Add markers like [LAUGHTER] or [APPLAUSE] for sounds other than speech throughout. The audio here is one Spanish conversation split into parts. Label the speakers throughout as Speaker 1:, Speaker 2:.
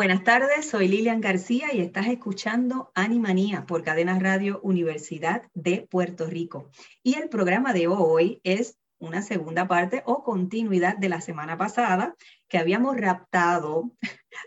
Speaker 1: Buenas tardes, soy Lilian García y estás escuchando Animanía por Cadena Radio Universidad de Puerto Rico. Y el programa de hoy es una segunda parte o continuidad de la semana pasada que habíamos raptado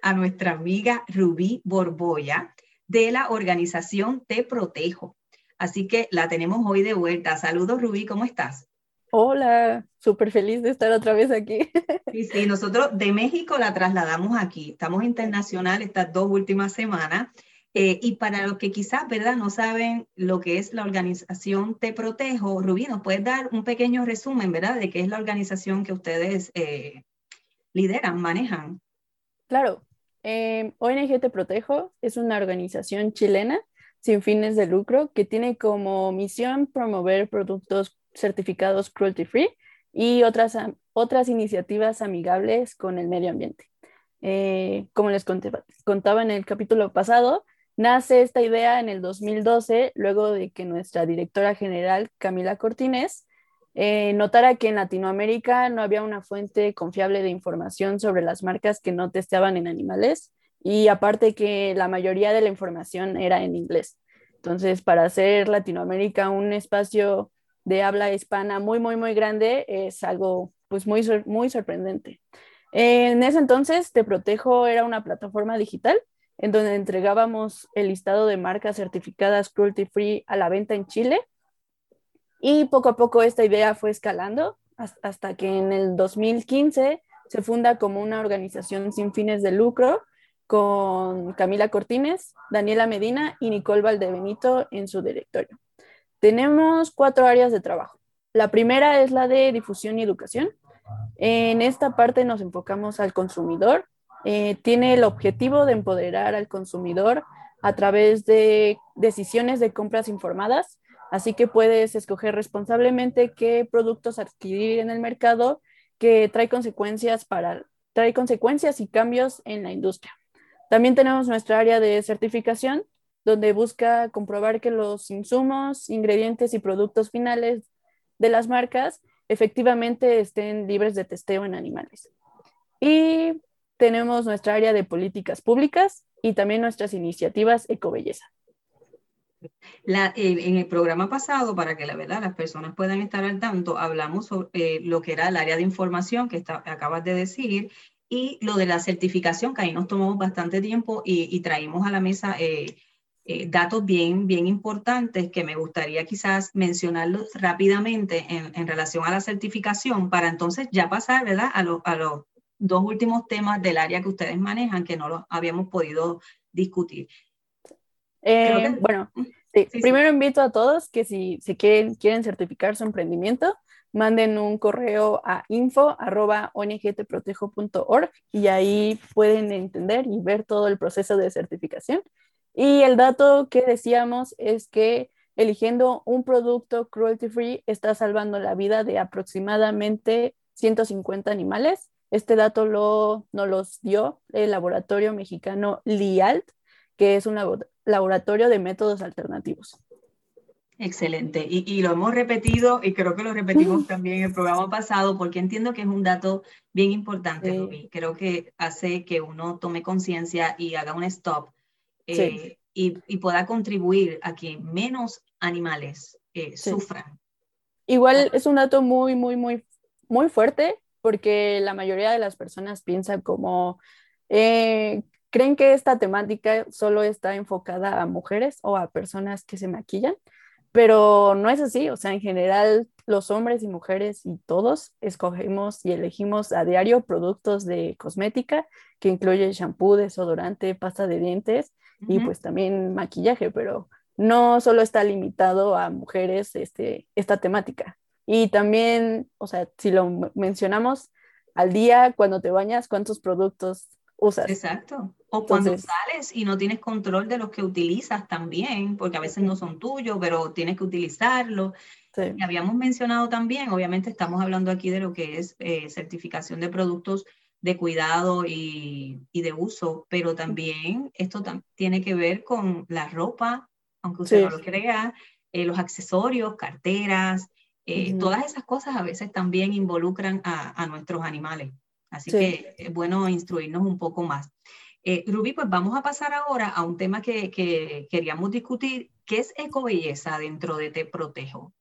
Speaker 1: a nuestra amiga Rubí Borboya de la organización Te Protejo. Así que la tenemos hoy de vuelta. Saludos Rubí, ¿cómo estás?
Speaker 2: Hola, súper feliz de estar otra vez aquí. [LAUGHS]
Speaker 1: Sí, sí, nosotros de México la trasladamos aquí. Estamos internacional estas dos últimas semanas. Eh, y para los que quizás, ¿verdad?, no saben lo que es la organización Te Protejo, Rubí, ¿nos puedes dar un pequeño resumen, ¿verdad?, de qué es la organización que ustedes eh, lideran, manejan.
Speaker 2: Claro, eh, ONG Te Protejo es una organización chilena sin fines de lucro que tiene como misión promover productos certificados cruelty free y otras, otras iniciativas amigables con el medio ambiente. Eh, como les contaba en el capítulo pasado, nace esta idea en el 2012, luego de que nuestra directora general, Camila Cortines, eh, notara que en Latinoamérica no había una fuente confiable de información sobre las marcas que no testeaban en animales y aparte que la mayoría de la información era en inglés. Entonces, para hacer Latinoamérica un espacio de habla hispana muy, muy, muy grande, es algo pues muy, muy sorprendente. En ese entonces, Te Protejo era una plataforma digital en donde entregábamos el listado de marcas certificadas cruelty free a la venta en Chile. Y poco a poco esta idea fue escalando hasta que en el 2015 se funda como una organización sin fines de lucro con Camila Cortines, Daniela Medina y Nicole Valdebenito en su directorio. Tenemos cuatro áreas de trabajo. La primera es la de difusión y educación. En esta parte nos enfocamos al consumidor. Eh, tiene el objetivo de empoderar al consumidor a través de decisiones de compras informadas, así que puedes escoger responsablemente qué productos adquirir en el mercado que trae consecuencias para trae consecuencias y cambios en la industria. También tenemos nuestra área de certificación, donde busca comprobar que los insumos, ingredientes y productos finales de las marcas efectivamente estén libres de testeo en animales. Y tenemos nuestra área de políticas públicas y también nuestras iniciativas Ecobelleza.
Speaker 1: La, en el programa pasado, para que la verdad las personas puedan estar al tanto, hablamos sobre eh, lo que era el área de información que acabas de decir y lo de la certificación, que ahí nos tomamos bastante tiempo y, traímos a la mesa eh, eh, datos bien, bien importantes que me gustaría quizás mencionarlos rápidamente en, en, relación a la certificación para entonces ya pasar ¿verdad? A, a los dos últimos temas del área que ustedes manejan que no los habíamos podido discutir.
Speaker 2: Eh, bueno, primero invito a todos que si, si quieren, quieren certificar su emprendimiento, manden un correo a info.ongtprotejo.org y ahí pueden entender y ver todo el proceso de certificación. Y el dato que decíamos es que eligiendo un producto cruelty free está salvando la vida de aproximadamente 150 animales. Este dato lo, nos los dio el laboratorio mexicano LIALT, que es un laboratorio de métodos alternativos.
Speaker 1: Excelente. Y, lo hemos repetido y creo que lo repetimos [LAUGHS] también en el programa pasado porque entiendo que es un dato bien importante, Creo que hace que uno tome conciencia y haga un stop eh, y, pueda contribuir a que menos animales eh, sufran.
Speaker 2: Igual es un dato muy, muy, muy, muy fuerte porque la mayoría de las personas piensan como, eh, creen que esta temática solo está enfocada a mujeres o a personas que se maquillan, pero no es así, o sea, en general los hombres y mujeres y todos escogemos y elegimos a diario productos de cosmética que incluye shampoo, desodorante, pasta de dientes y pues también maquillaje, pero no solo está limitado a mujeres este, esta temática. Y también, o sea, si lo mencionamos al día, cuando te bañas, ¿cuántos productos usas?
Speaker 1: Exacto. O cuando sales y no tienes control de los que utilizas también, porque a veces no son tuyos, pero tienes que utilizarlos. Y habíamos mencionado también, obviamente estamos hablando aquí de lo que es eh, certificación de productos de cuidado y, y, de uso, pero también esto tiene que ver con la ropa, aunque usted no lo crea, eh, los accesorios, carteras, eh, todas esas cosas a veces también involucran a, a nuestros animales. Así que es bueno instruirnos un poco más. Eh, Rubí, pues vamos a pasar ahora a un tema que, que queríamos discutir, que es ecobelleza dentro de Te Protejo.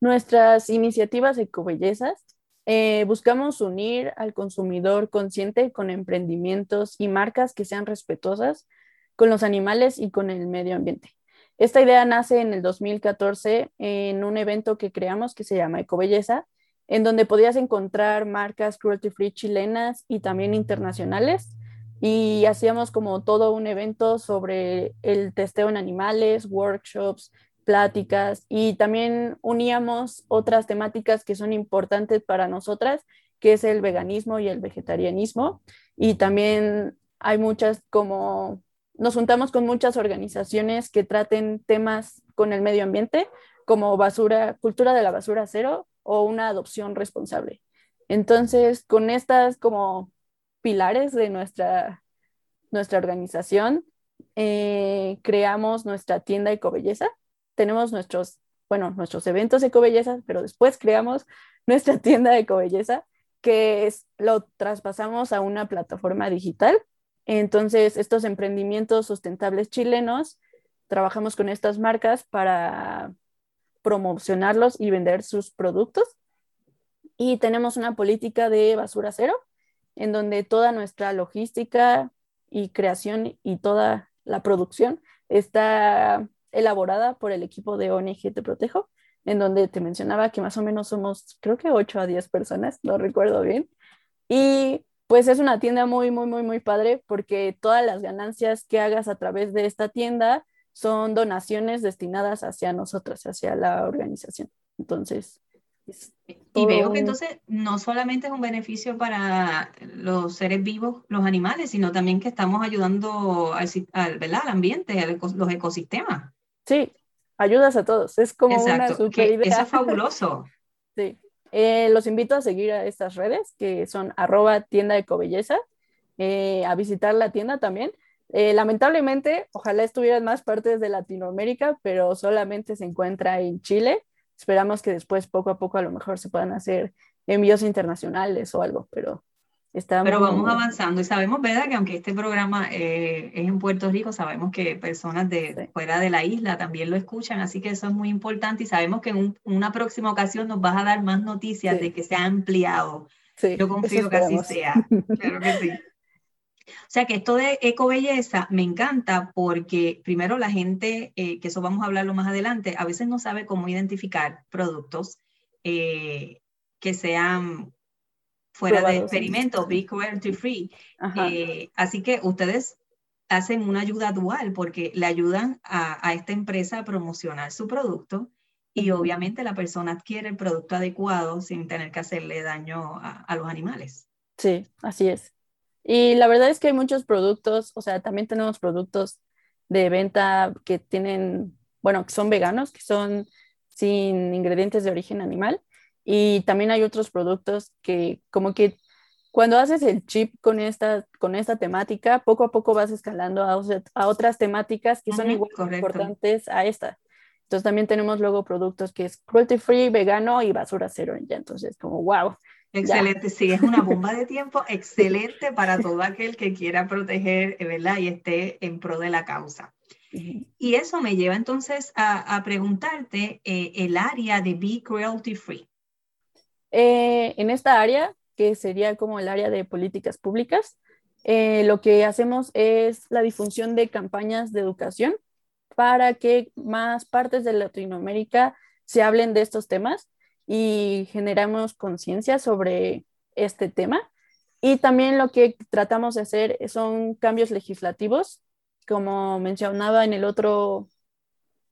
Speaker 2: Nuestras iniciativas ecobellezas eh, buscamos unir al consumidor consciente con emprendimientos y marcas que sean respetuosas con los animales y con el medio ambiente. Esta idea nace en el 2014 en un evento que creamos que se llama Ecobelleza, en donde podías encontrar marcas cruelty free chilenas y también internacionales. Y hacíamos como todo un evento sobre el testeo en animales, workshops, pláticas y también uníamos otras temáticas que son importantes para nosotras, que es el veganismo y el vegetarianismo. Y también hay muchas como, nos juntamos con muchas organizaciones que traten temas con el medio ambiente, como basura, cultura de la basura cero o una adopción responsable. Entonces, con estas como pilares de nuestra, nuestra organización, eh, creamos nuestra tienda Ecobelleza, tenemos nuestros, bueno, nuestros eventos de ecobelleza, pero después creamos nuestra [LAUGHS] tienda de ecobelleza que es, lo traspasamos a una plataforma digital. Entonces, estos emprendimientos sustentables chilenos, trabajamos con estas marcas para promocionarlos y vender sus productos. Y tenemos una política de basura cero, en donde toda nuestra logística y creación y toda la producción está elaborada por el equipo de ONG Te Protejo, en donde te mencionaba que más o menos somos, creo que 8 a 10 personas, no recuerdo bien. Y pues es una tienda muy, muy, muy, muy padre porque todas las ganancias que hagas a través de esta tienda son donaciones destinadas hacia nosotros, hacia la organización. Entonces,
Speaker 1: y veo que entonces no solamente es un beneficio para los seres vivos, los animales, sino también que estamos ayudando al, al, al ambiente, a los ecosistemas.
Speaker 2: Sí, ayudas a todos. Es como una super idea.
Speaker 1: Eso es [LAUGHS] fabuloso.
Speaker 2: sí. Eh, los invito a seguir a estas redes que son arroba tienda de cobelleza, eh, a visitar la tienda también. Eh, lamentablemente, ojalá estuvieran más partes de Latinoamérica, pero solamente se encuentra en Chile. Esperamos que después, poco a poco, a lo mejor se puedan hacer envíos internacionales o algo, pero
Speaker 1: pero vamos avanzando y sabemos, ¿verdad? Que aunque este programa eh, es en Puerto Rico, sabemos que personas de fuera de la isla también lo escuchan, así que eso es muy importante y sabemos que en una próxima ocasión nos vas a dar más noticias de que se ha ampliado. Yo confío que así sea. Claro que sí. [LAUGHS] O sea que esto de eco belleza me encanta porque primero la gente, eh, que eso vamos a hablarlo más adelante, a veces no sabe cómo identificar productos eh, que sean fuera de experimento, Be Cruelty Free. Eh, así que ustedes hacen una ayuda dual porque le ayudan a, esta empresa a promocionar su producto y obviamente la persona adquiere el producto adecuado sin tener que hacerle daño a, los animales.
Speaker 2: Sí, así es. Y la verdad es que hay muchos productos, o sea, también tenemos productos de venta que tienen, bueno, que son veganos, que son sin ingredientes de origen animal y también hay otros productos que como que cuando haces el chip con esta, con esta temática, poco a poco vas escalando a, a otras temáticas que son igual importantes a esta. Entonces también tenemos luego productos que es cruelty free, vegano y basura cero. Ya entonces como wow.
Speaker 1: Excelente, sí, es una bomba de [LAUGHS] tiempo excelente para todo aquel que quiera proteger, ¿verdad? Y esté en pro de la causa. Y eso me lleva entonces a, a preguntarte eh, el área de Be Cruelty Free.
Speaker 2: Eh, en esta área, que sería como el área de políticas públicas, eh, lo que hacemos es la difusión de campañas de educación para que más partes de Latinoamérica se hablen de estos temas y generamos conciencia sobre este tema. Y también lo que tratamos de hacer son cambios legislativos como mencionaba en el otro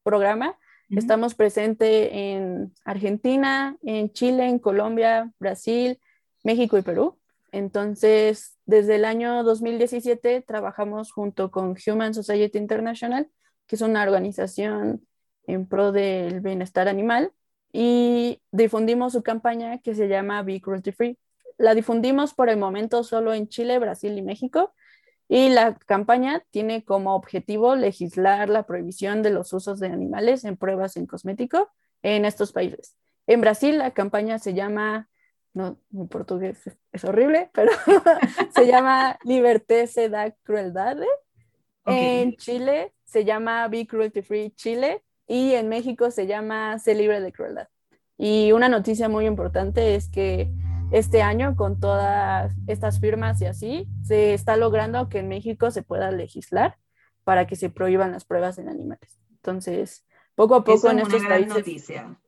Speaker 2: programa, estamos presentes en Argentina, en Chile, en Colombia, Brasil, México y Perú. Entonces, desde el año 2017 trabajamos junto con Human Society International, que es una organización en pro del bienestar animal, y difundimos su campaña que se llama Be Cruelty Free. La difundimos por el momento solo en Chile, Brasil y México, y la campaña tiene como objetivo legislar la prohibición de los usos de animales en pruebas en cosmético en estos países. En Brasil la campaña se llama, no, mi portugués es horrible, pero [LAUGHS] se llama Liberté se da crueldade. En Chile se llama Be Cruelty Free Chile y en México se llama Sé libre de crueldad. Y una noticia muy importante es que este año con todas estas firmas y así, se está logrando que en México se pueda legislar para que se prohíban las pruebas en animales. Entonces, poco a poco en estos países... Noticia.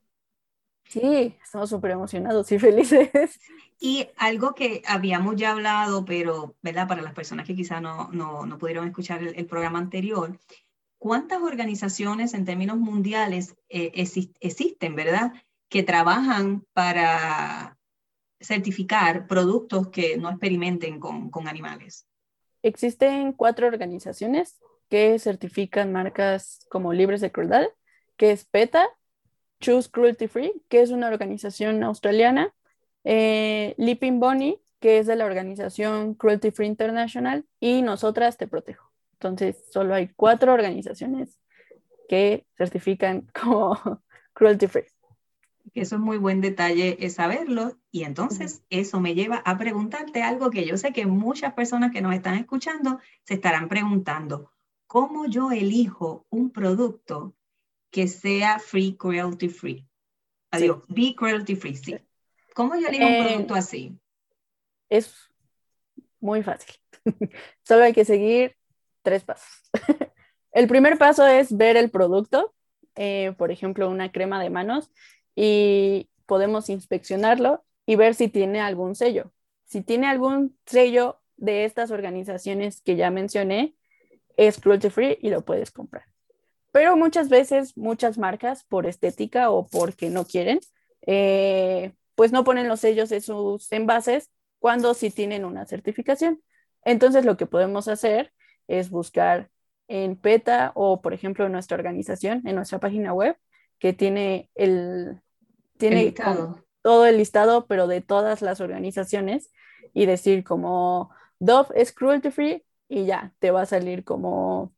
Speaker 2: Sí, estamos súper emocionados y felices.
Speaker 1: Y algo que habíamos ya hablado, pero ¿verdad? para las personas que quizá no, no, no pudieron escuchar el, programa anterior, ¿cuántas organizaciones en términos mundiales eh, existen, verdad? Que trabajan para certificar productos que no experimenten con, con animales?
Speaker 2: Existen cuatro organizaciones que certifican marcas como libres de crueldad, que es PETA, Choose Cruelty Free, que es una organización australiana, eh, Leaping Bunny, que es de la organización Cruelty Free International, y Nosotras Te Protejo. Entonces, solo hay cuatro organizaciones que certifican [LAUGHS] como Cruelty Free
Speaker 1: eso es muy buen detalle es saberlo y entonces eso me lleva a preguntarte algo que yo sé que muchas personas que nos están escuchando se estarán preguntando. ¿Cómo yo elijo un producto que sea free cruelty free? Adiós, be cruelty free, sí. ¿Cómo yo elijo un eh, producto así?
Speaker 2: Es muy fácil. [LAUGHS] Solo hay que seguir tres pasos. [LAUGHS] el primer paso es ver el producto, eh, por ejemplo, una crema de manos y podemos inspeccionarlo y ver si tiene algún sello. Si tiene algún sello de estas organizaciones que ya mencioné, es cruelty free y lo puedes comprar. Pero muchas veces, muchas marcas, por estética o porque no quieren, eh, pues no ponen los sellos en sus envases cuando sí tienen una certificación. Entonces lo que podemos hacer es buscar en PETA o, por ejemplo, en nuestra organización, en nuestra página web, que tiene el, tiene todo el listado, pero de todas las organizaciones y decir como Dove es cruelty free y ya, te va a salir como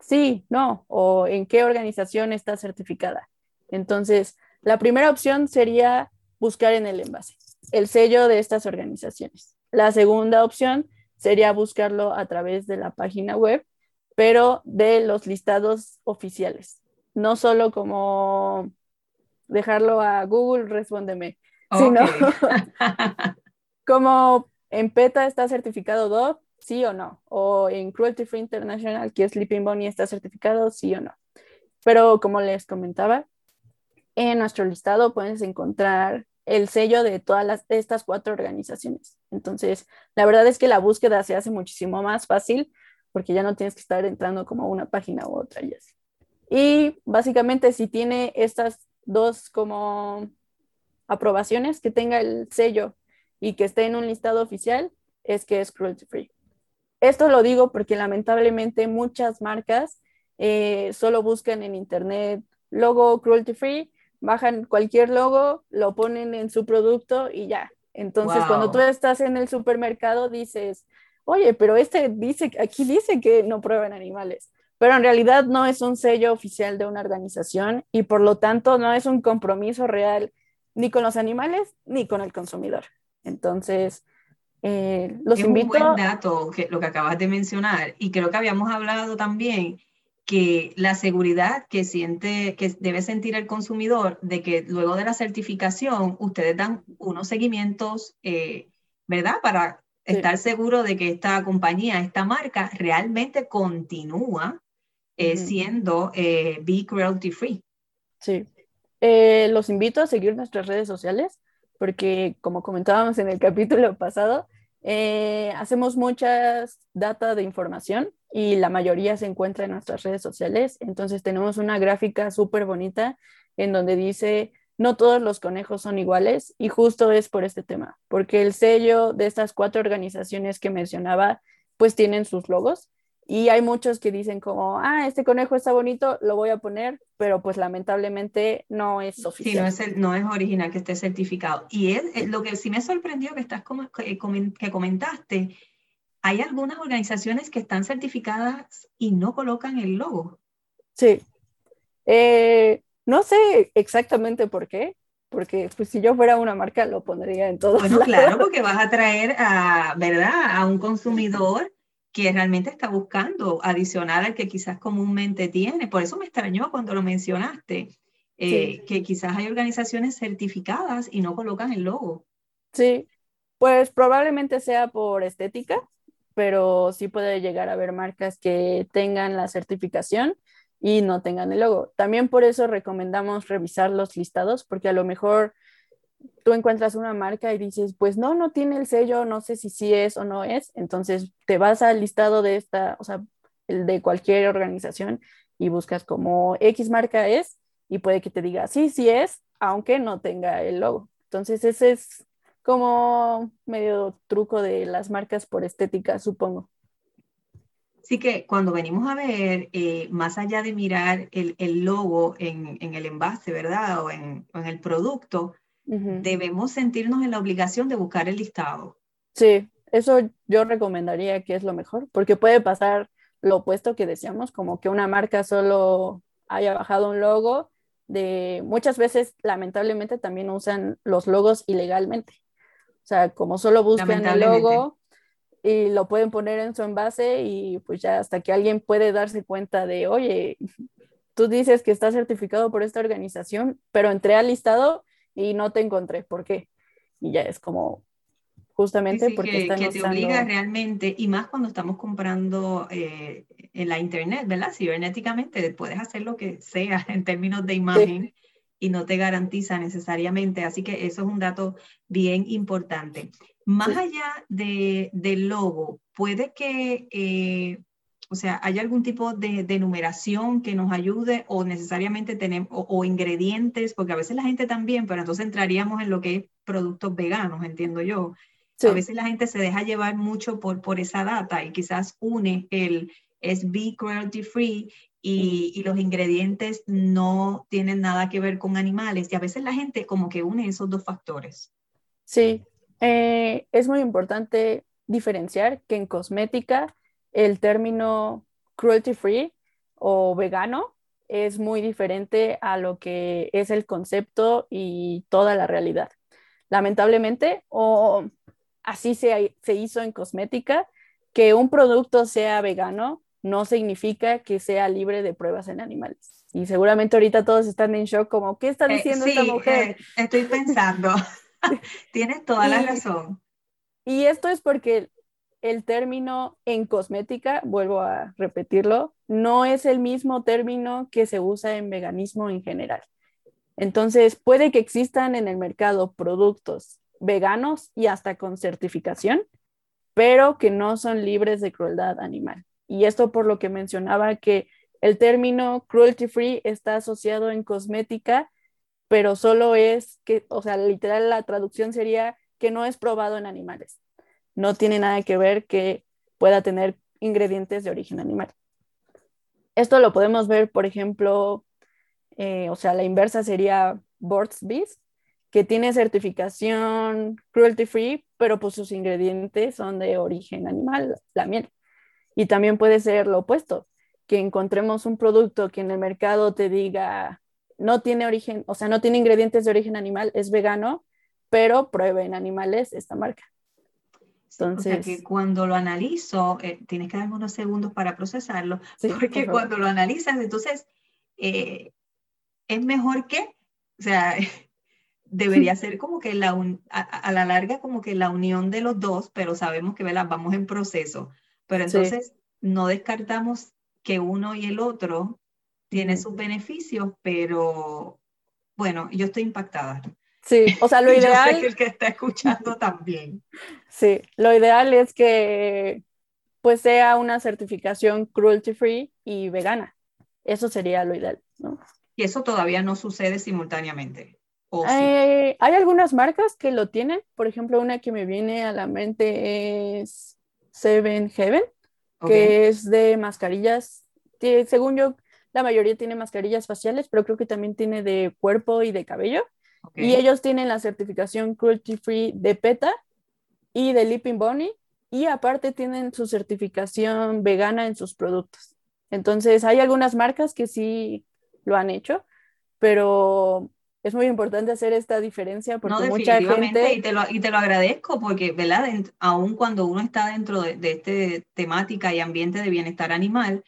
Speaker 2: sí, no, o en qué organización está certificada. Entonces, la primera opción sería buscar en el envase el sello de estas organizaciones. La segunda opción sería buscarlo a través de la página web, pero de los listados oficiales, no solo como dejarlo a Google, respóndeme. Sino [LAUGHS] como en PETA está certificado Dove, sí o no. O en Cruelty Free International, que es Sleeping Bunny, está certificado, sí o no. Pero como les comentaba, en nuestro listado puedes encontrar el sello de todas las, estas cuatro organizaciones. Entonces, la verdad es que la búsqueda se hace muchísimo más fácil porque ya no tienes que estar entrando como una página u otra y así. Y básicamente si tiene estas dos como aprobaciones, que tenga el sello y que esté en un listado oficial, es que es cruelty free. Esto lo digo porque lamentablemente muchas marcas eh, solo buscan en internet logo cruelty free, bajan cualquier logo, lo ponen en su producto y ya. Entonces, cuando tú estás en el supermercado, dices, oye, pero este dice, aquí dice que no prueban animales pero en realidad no es un sello oficial de una organización y por lo tanto no es un compromiso real ni con los animales ni con el consumidor. Entonces, eh, los
Speaker 1: es
Speaker 2: invito.
Speaker 1: un buen dato que, lo que acabas de mencionar y creo que habíamos hablado también que la seguridad que siente, que debe sentir el consumidor de que luego de la certificación ustedes dan unos seguimientos, eh, ¿verdad? Para estar seguro de que esta compañía, esta marca realmente continúa eh, siendo eh, Be Cruelty Free.
Speaker 2: Sí. Eh, los invito a seguir nuestras redes sociales porque, como comentábamos en el capítulo [LAUGHS] pasado, hacemos muchas data de información y la mayoría se encuentra en nuestras redes sociales. Entonces tenemos una gráfica súper bonita en donde dice, no todos los conejos son iguales y justo es por este tema, porque el sello de estas cuatro organizaciones que mencionaba, pues tienen sus logos y hay muchos que dicen como, ah, este conejo está bonito, lo voy a poner, pero pues lamentablemente no es oficial.
Speaker 1: Sí, no es, no es original que esté certificado. Y es, lo que sí me sorprendió que, estás como, que, comentaste, hay algunas organizaciones que están certificadas y no colocan el logo.
Speaker 2: Sí. Eh, no sé exactamente por qué, porque pues, si yo fuera una marca lo pondría en todo.
Speaker 1: Bueno, claro, porque vas a traer a, ¿verdad? a un consumidor que realmente está buscando adicional al que quizás comúnmente tiene. Por eso me extrañó cuando lo mencionaste, eh, que quizás hay organizaciones certificadas y no colocan el logo.
Speaker 2: Sí, pues probablemente sea por estética, pero sí puede llegar a haber marcas que tengan la certificación y no tengan el logo. También por eso recomendamos revisar los listados, porque a lo mejor tú encuentras una marca y dices, pues no, no tiene el sello, no sé si sí es o no es, entonces te vas al listado de esta, o sea, el de cualquier organización y buscas como X marca es y puede que te diga, sí, sí es, aunque no tenga el logo. Entonces ese es como medio truco de las marcas por estética, supongo.
Speaker 1: Así que cuando venimos a ver, eh, más allá de mirar el, el logo en, en, el envase, ¿verdad? O en, en el producto, debemos sentirnos en la obligación de buscar el listado.
Speaker 2: Sí, eso yo recomendaría que es lo mejor, porque puede pasar lo opuesto que decíamos, como que una marca solo haya bajado un logo, de muchas veces lamentablemente también usan los logos ilegalmente. O sea, como solo buscan el logo y lo pueden poner en su envase y pues ya hasta que alguien puede darse cuenta de, oye, tú dices que está certificado por esta organización, pero entré al listado y no te encontré. ¿Por qué? Y ya es como justamente porque
Speaker 1: que, están que te obliga realmente, y más cuando estamos comprando eh, en la internet, ¿verdad? Cibernéticamente puedes hacer lo que sea [LAUGHS] en términos de imagen y no te garantiza necesariamente. Así que eso es un dato bien importante. Más allá de, del logo, puede que eh, o sea, ¿hay algún tipo de, de, numeración que nos ayude o necesariamente tenemos, o, ingredientes? Porque a veces la gente también, pero entonces entraríamos en lo que es productos veganos, entiendo yo. A veces la gente se deja llevar mucho por, por esa data y quizás une el es be cruelty free y, y, los ingredientes no tienen nada que ver con animales. Y a veces la gente como que une esos dos factores.
Speaker 2: Sí, eh, es muy importante diferenciar que en cosmética el término cruelty free o vegano es muy diferente a lo que es el concepto y toda la realidad. Lamentablemente, o así se, se hizo en cosmética, que un producto sea vegano no significa que sea libre de pruebas en animales. Y seguramente ahorita todos están en shock como, ¿qué está eh, diciendo esta mujer?
Speaker 1: Eh, estoy pensando, [LAUGHS] tienes toda la razón.
Speaker 2: Y esto es porque el término en cosmética, vuelvo a repetirlo, no es el mismo término que se usa en veganismo en general. Entonces, puede que existan en el mercado productos veganos y hasta con certificación, pero que no son libres de crueldad animal. Y esto por lo que mencionaba que el término cruelty free está asociado en cosmética, pero solo es que, o sea, literal la traducción sería que no es probado en animales no tiene nada que ver que pueda tener ingredientes de origen animal. Esto lo podemos ver, por ejemplo, eh, o sea, la inversa sería Burt's Bees, que tiene certificación cruelty free, pero pues sus ingredientes son de origen animal, la miel. Y también puede ser lo opuesto, que encontremos un producto que en el mercado te diga no tiene origen, o sea, no tiene ingredientes de origen animal, es vegano, pero pruebe en animales esta marca.
Speaker 1: Entonces, o sea que cuando lo analizo, eh, tienes que darme unos segundos para procesarlo, porque cuando lo analizas, entonces eh, es mejor que, o sea, [LAUGHS] debería ser como que la a, la larga como que la unión de los dos, pero sabemos que vamos en proceso. Pero entonces no descartamos que uno y el otro tienen sus beneficios, pero bueno, yo estoy impactada.
Speaker 2: Sí, o sea, lo [LAUGHS] ideal...
Speaker 1: Yo sé que el que está escuchando también.
Speaker 2: Sí, lo ideal es que pues sea una certificación cruelty free y vegana. Eso sería lo ideal, ¿no?
Speaker 1: Y eso todavía no sucede simultáneamente.
Speaker 2: Eh, hay algunas marcas que lo tienen. Por ejemplo, una que me viene a la mente es Seven Heaven, que es de mascarillas. según yo, la mayoría tiene mascarillas faciales, pero creo que también tiene de cuerpo y de cabello. Y ellos tienen la certificación cruelty free de PETA y de Leaping Bunny. Y aparte tienen su certificación vegana en sus productos. Entonces, hay algunas marcas que sí lo han hecho, pero es muy importante hacer esta diferencia porque mucha gente...
Speaker 1: Y te, lo, y te lo agradezco porque, ¿verdad? aún cuando uno está dentro de, de esta temática y ambiente de bienestar animal,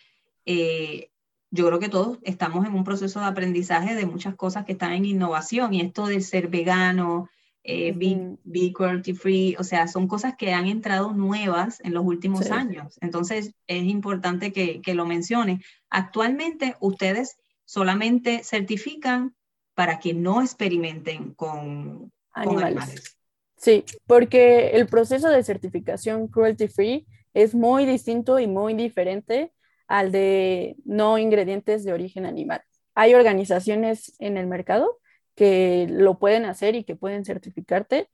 Speaker 1: eh, yo creo que todos estamos en un proceso de aprendizaje de muchas cosas que están en innovación y esto de ser vegano, eh, be, cruelty free, o sea, son cosas que han entrado nuevas en los últimos años. Entonces, es importante que, que lo mencione. Actualmente, ustedes solamente certifican para que no experimenten con animales.
Speaker 2: Sí, porque el proceso de certificación cruelty free es muy distinto y muy diferente al de no ingredientes de origen animal. Hay organizaciones en el mercado que lo pueden hacer y que pueden certificarte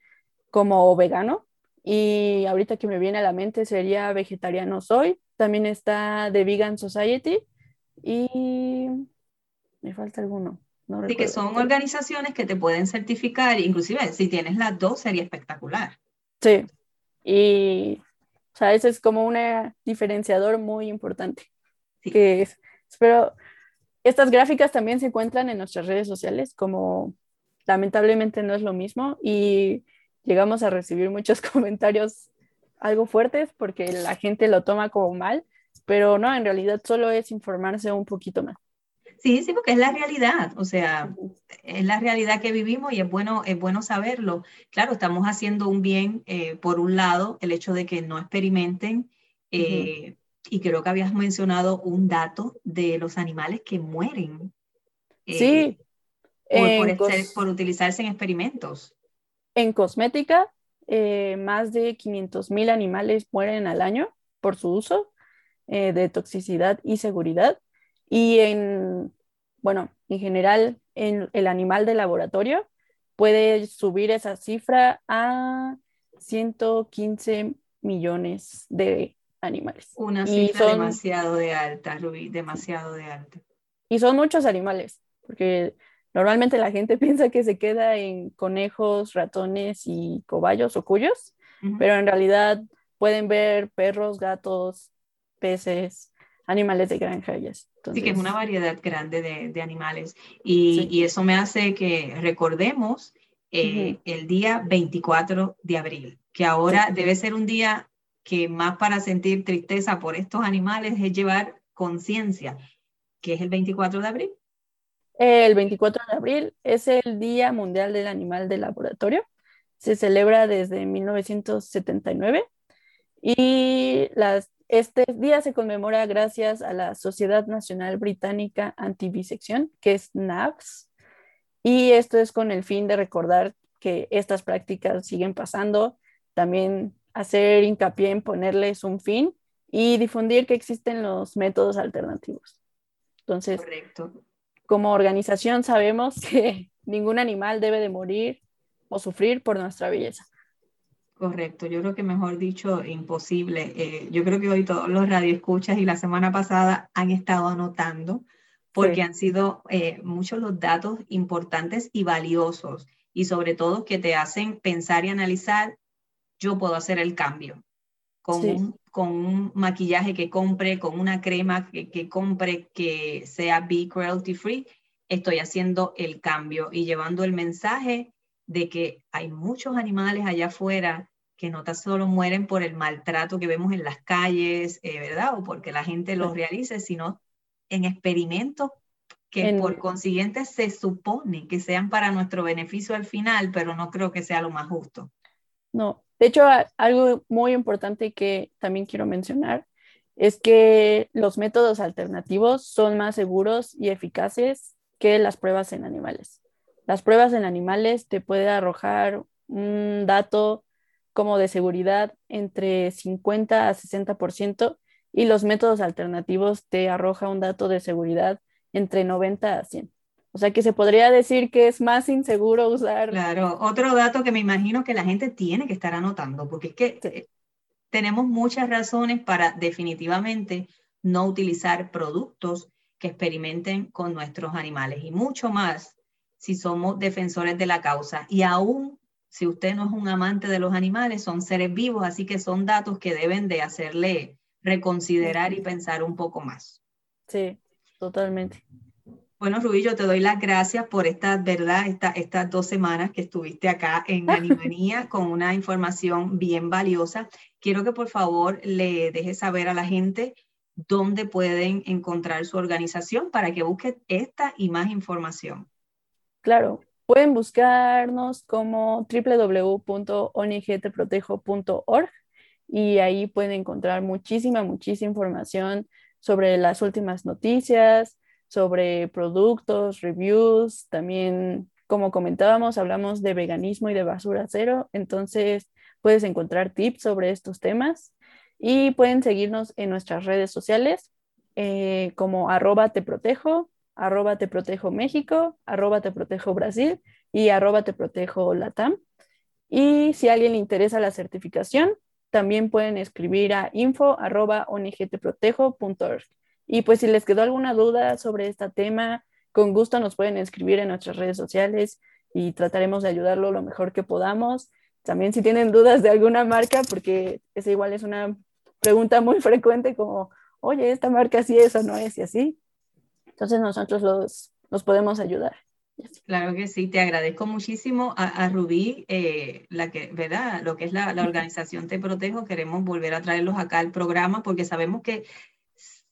Speaker 2: como vegano. Y ahorita que me viene a la mente sería Vegetariano Soy. También está The Vegan Society y me falta alguno.
Speaker 1: No sí, que son organizaciones que te pueden certificar, inclusive si tienes las dos sería espectacular.
Speaker 2: Sí, y o sea, ese es como un diferenciador muy importante. Que es, pero estas gráficas también se encuentran en nuestras redes sociales, como lamentablemente no es lo mismo y llegamos a recibir muchos [LAUGHS] comentarios algo fuertes porque la gente lo toma como mal, pero no, en realidad solo es informarse un poquito más.
Speaker 1: Sí, sí, porque es la realidad, o sea, es la realidad que vivimos y es bueno, es bueno saberlo. Claro, estamos haciendo un bien, eh, por un lado, el hecho de que no experimenten, eh, y creo que habías mencionado un dato de los animales que mueren.
Speaker 2: Eh, sí.
Speaker 1: Por, por, utilizarse en experimentos.
Speaker 2: En cosmética, más de 500 mil animales mueren al año por su uso de toxicidad y seguridad. Y en, bueno, en general, en el animal de laboratorio puede subir esa cifra a 115 millones de animales.
Speaker 1: Una cifra demasiado de alta, Rubí, demasiado de alta.
Speaker 2: Y son muchos animales, porque normalmente la gente [LAUGHS] piensa que se queda en conejos, ratones y cobayos o cuyos, pero en realidad pueden ver perros, gatos, peces, animales de granja y
Speaker 1: Sí, que es una variedad grande de, animales. Y, eso me hace que recordemos eh, el día 24 de abril, que ahora debe ser un día que más para sentir tristeza por estos animales es llevar conciencia, que es el 24 de abril.
Speaker 2: El 24 de abril es el Día Mundial del Animal de Laboratorio. Se celebra desde 1979 y las este día se conmemora gracias a la Sociedad Nacional Británica Antivisección, que es NAVS, y esto es con el fin de recordar que estas prácticas siguen pasando, también hacer hincapié en ponerles un fin y difundir que existen los métodos alternativos. Entonces, como organización sabemos [LAUGHS] que ningún animal debe de morir o sufrir por nuestra belleza.
Speaker 1: Correcto, yo creo que mejor dicho, imposible. Eh, yo creo que hoy todos los radioescuchas y la semana pasada han estado anotando porque han sido eh, muchos los datos importantes y valiosos y sobre todo que te hacen pensar y analizar, yo puedo hacer el cambio con, un, con un maquillaje que compre, con una crema que, que compre que sea be cruelty free, estoy haciendo el cambio y llevando el mensaje de que hay muchos animales allá afuera que no tan solo mueren por el maltrato que vemos en las calles, eh, ¿verdad? O porque la gente los realice, sino en experimentos que por consiguiente se supone que sean para nuestro beneficio al final, pero no creo que sea lo más justo.
Speaker 2: No, de hecho, algo muy importante que también quiero mencionar es que los métodos alternativos son más seguros y eficaces que las pruebas en animales. Las pruebas en animales te puede arrojar un dato como de seguridad entre 50 a 60% y los métodos alternativos te arroja un dato de seguridad entre 90 a 100. O sea que se podría decir que es más inseguro usar.
Speaker 1: Claro, otro dato que me imagino que la gente tiene que estar anotando, porque es que eh, tenemos muchas razones para definitivamente no utilizar productos que experimenten con nuestros animales y mucho más si somos defensores de la causa. Y aún si usted no es un amante de los animales, son seres vivos, así que son datos que deben de hacerle reconsiderar y pensar un poco más.
Speaker 2: Sí, totalmente.
Speaker 1: Bueno, Rubí, yo te doy las gracias por esta, ¿verdad? Esta, estas dos semanas que estuviste acá en [LAUGHS] Animanía con una información bien valiosa. Quiero que por favor le dejes saber a la gente dónde pueden encontrar su organización para que busquen esta y más información.
Speaker 2: Claro, pueden buscarnos como www.onigtprotejo.org y ahí pueden encontrar muchísima, muchísima información sobre las últimas noticias, sobre productos, reviews, también como comentábamos, hablamos de veganismo y de basura cero, entonces puedes encontrar tips sobre estos temas y pueden seguirnos en nuestras redes sociales eh, como arroba te protejo, arroba te protejo México, arroba te protejo Brasil y arroba te protejo Latam. Y si a alguien le interesa la certificación, también pueden escribir a info arroba. Y pues si les quedó alguna duda sobre este tema, con gusto nos pueden escribir en nuestras redes sociales y trataremos de ayudarlo lo mejor que podamos. También si tienen dudas de alguna marca, porque esa igual es una pregunta muy frecuente como, oye, esta marca sí es o no es y así. Entonces nosotros los, los podemos ayudar.
Speaker 1: Claro que sí, te agradezco muchísimo a, Rubí, eh, la que, ¿verdad? Lo que es la, la, organización Te Protejo, queremos volver a traerlos acá al programa porque sabemos que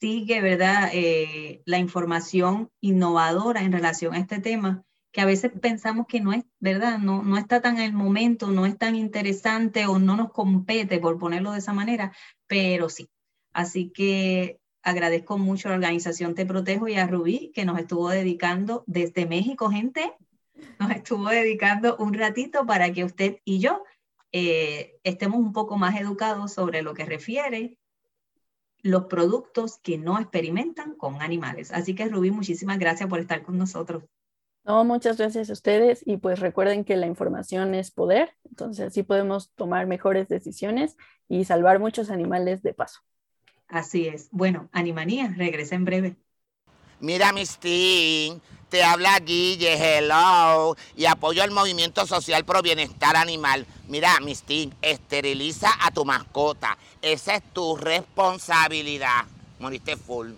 Speaker 1: sigue, ¿verdad? Eh, la información innovadora en relación a este tema, que a veces pensamos que no es, ¿verdad? No, no está tan el momento, no es tan interesante o no nos compete, por ponerlo de esa manera, pero sí. Así que agradezco mucho a la organización Te Protejo y a Rubí, que nos estuvo dedicando desde México, gente, nos estuvo dedicando un ratito para que usted y yo eh, estemos un poco más educados sobre lo que refiere los productos que no experimentan con animales. Así que Rubí, muchísimas gracias por estar con nosotros.
Speaker 2: No, muchas gracias a ustedes y pues recuerden que la información es poder, entonces así podemos tomar mejores decisiones y salvar muchos animales de paso.
Speaker 1: Así es. Bueno, Animanía, regresa en breve.
Speaker 3: Mira, Mistín, te habla Guille, hello, y apoyo al movimiento social pro bienestar animal. Mira, Mistín, esteriliza a tu mascota. Esa es tu responsabilidad. Moriste full.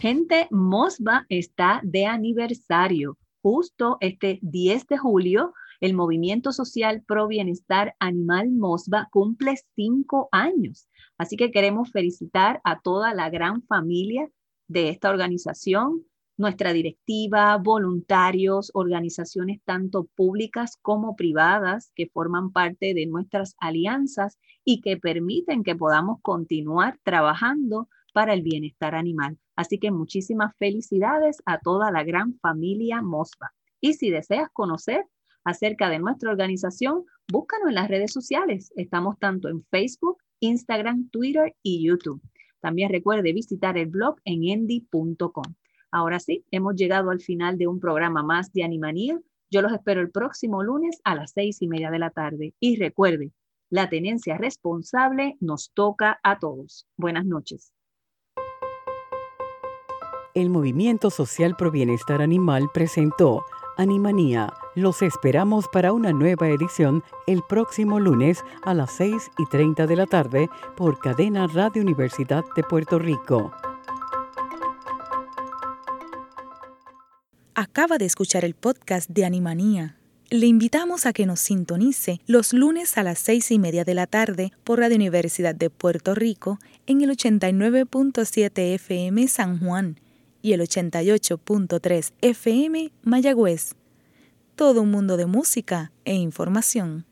Speaker 1: Gente, Mosba está de aniversario. Justo este 10 de julio, el movimiento social pro bienestar animal Mosba cumple cinco años. Así que queremos felicitar a toda la gran familia de esta organización, nuestra directiva, voluntarios, organizaciones tanto públicas como privadas que forman parte de nuestras alianzas y que permiten que podamos continuar trabajando para el bienestar animal. Así que muchísimas felicidades a toda la gran familia Mosba. Y si deseas conocer acerca de nuestra organización, búscanos en las redes sociales. Estamos tanto en Facebook, Instagram, Twitter y YouTube. También recuerde visitar el blog en endy.com. Ahora sí, hemos llegado al final de un programa más de Animanía. Yo los espero el próximo lunes a las seis y media de la tarde. Y recuerde, la tenencia responsable nos toca a todos. Buenas noches.
Speaker 4: El Movimiento Social Pro Bienestar Animal presentó Animanía. Los esperamos para una nueva edición el próximo lunes a las 6 y 30 de la tarde por Cadena Radio Universidad de Puerto Rico.
Speaker 5: Acaba de escuchar el podcast de Animanía. Le invitamos a que nos sintonice los lunes a las seis y media de la tarde por Radio Universidad de Puerto Rico en el 89.7 FM San Juan y el 88.3 FM Mayagüez. Todo un mundo de música e información.